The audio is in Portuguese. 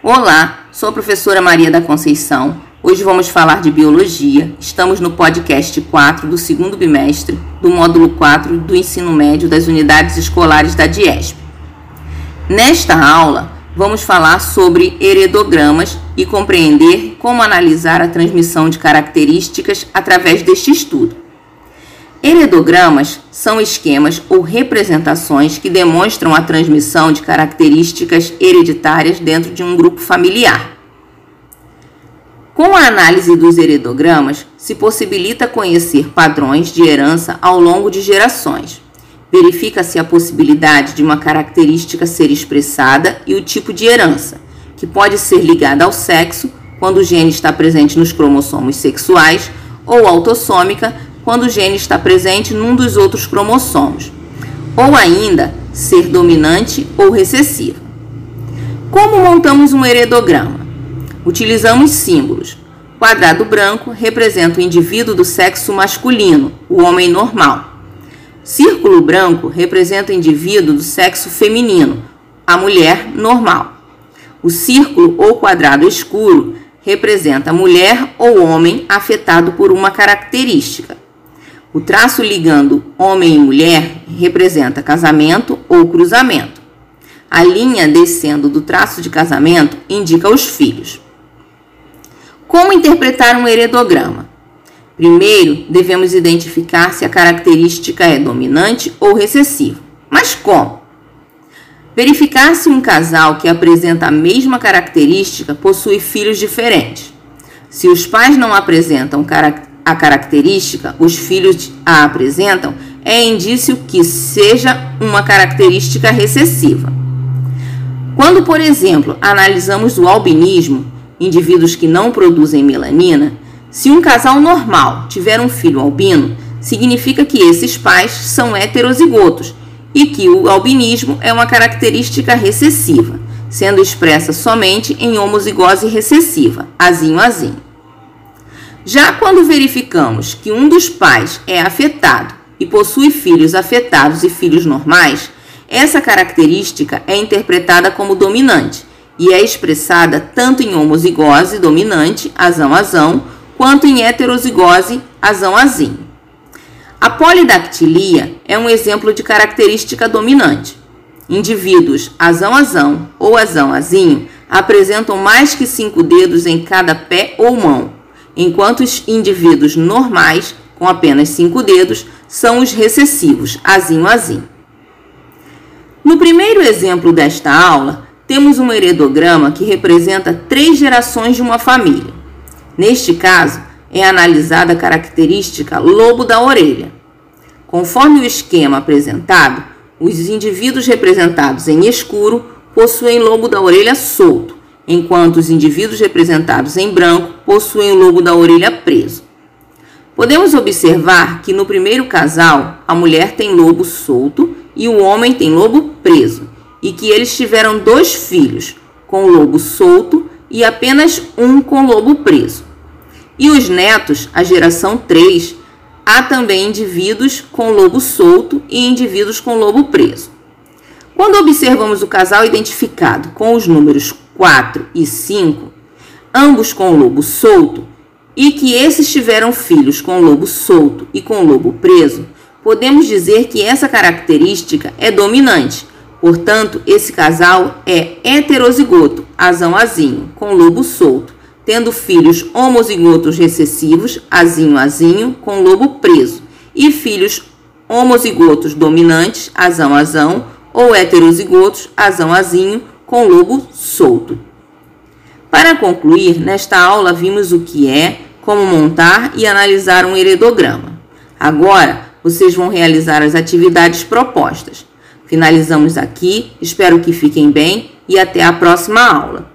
Olá, sou a professora Maria da Conceição. Hoje vamos falar de biologia. Estamos no podcast 4 do segundo bimestre do módulo 4 do ensino médio das unidades escolares da DIESP. Nesta aula, vamos falar sobre heredogramas e compreender como analisar a transmissão de características através deste estudo. Heredogramas são esquemas ou representações que demonstram a transmissão de características hereditárias dentro de um grupo familiar. Com a análise dos heredogramas, se possibilita conhecer padrões de herança ao longo de gerações. Verifica-se a possibilidade de uma característica ser expressada e o tipo de herança, que pode ser ligada ao sexo, quando o gene está presente nos cromossomos sexuais, ou autossômica, quando o gene está presente num dos outros cromossomos, ou ainda ser dominante ou recessivo. Como montamos um heredograma? Utilizamos símbolos. Quadrado branco representa o indivíduo do sexo masculino, o homem normal. Círculo branco representa o indivíduo do sexo feminino, a mulher normal. O círculo ou quadrado escuro representa a mulher ou homem afetado por uma característica. O traço ligando homem e mulher representa casamento ou cruzamento. A linha descendo do traço de casamento indica os filhos. Como interpretar um heredograma? Primeiro, devemos identificar se a característica é dominante ou recessiva. Mas como? Verificar se um casal que apresenta a mesma característica possui filhos diferentes. Se os pais não apresentam características a característica, os filhos a apresentam, é indício que seja uma característica recessiva. Quando, por exemplo, analisamos o albinismo, indivíduos que não produzem melanina, se um casal normal tiver um filho albino, significa que esses pais são heterozigotos e que o albinismo é uma característica recessiva, sendo expressa somente em homozigose recessiva, azinho-azinho. Já quando verificamos que um dos pais é afetado e possui filhos afetados e filhos normais, essa característica é interpretada como dominante e é expressada tanto em homozigose dominante, azão-azão, quanto em heterozigose, azão-azinho. A polidactilia é um exemplo de característica dominante. Indivíduos azão-azão ou azão-azinho apresentam mais que cinco dedos em cada pé ou mão, enquanto os indivíduos normais, com apenas cinco dedos, são os recessivos, azinho azinho. No primeiro exemplo desta aula, temos um heredograma que representa três gerações de uma família. Neste caso, é analisada a característica lobo da orelha. Conforme o esquema apresentado, os indivíduos representados em escuro possuem lobo da orelha solto, enquanto os indivíduos representados em branco possuem o lobo da orelha preso. Podemos observar que no primeiro casal, a mulher tem lobo solto e o homem tem lobo preso, e que eles tiveram dois filhos, com lobo solto e apenas um com lobo preso. E os netos, a geração 3, há também indivíduos com lobo solto e indivíduos com lobo preso. Quando observamos o casal identificado com os números 4 e 5, ambos com lobo solto, e que esses tiveram filhos com lobo solto e com lobo preso, podemos dizer que essa característica é dominante. Portanto, esse casal é heterozigoto, azão-azinho, com lobo solto, tendo filhos homozigotos recessivos, azinho-azinho, com lobo preso, e filhos homozigotos dominantes, azão-azão, ou heterozigotos, azão-azinho, com lobo solto. Para concluir, nesta aula vimos o que é, como montar e analisar um heredograma. Agora, vocês vão realizar as atividades propostas. Finalizamos aqui, espero que fiquem bem e até a próxima aula.